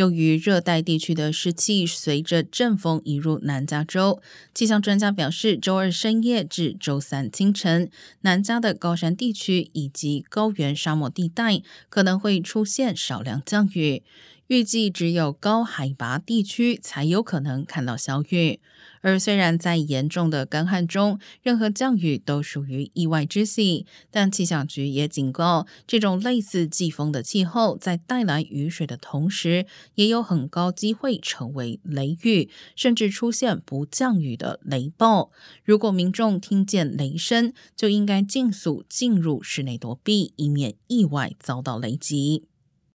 由于热带地区的湿气随着阵风移入南加州，气象专家表示，周二深夜至周三清晨，南加的高山地区以及高原沙漠地带可能会出现少量降雨。预计只有高海拔地区才有可能看到小雨，而虽然在严重的干旱中，任何降雨都属于意外之喜，但气象局也警告，这种类似季风的气候在带来雨水的同时，也有很高机会成为雷雨，甚至出现不降雨的雷暴。如果民众听见雷声，就应该尽速进入室内躲避，以免意外遭到雷击。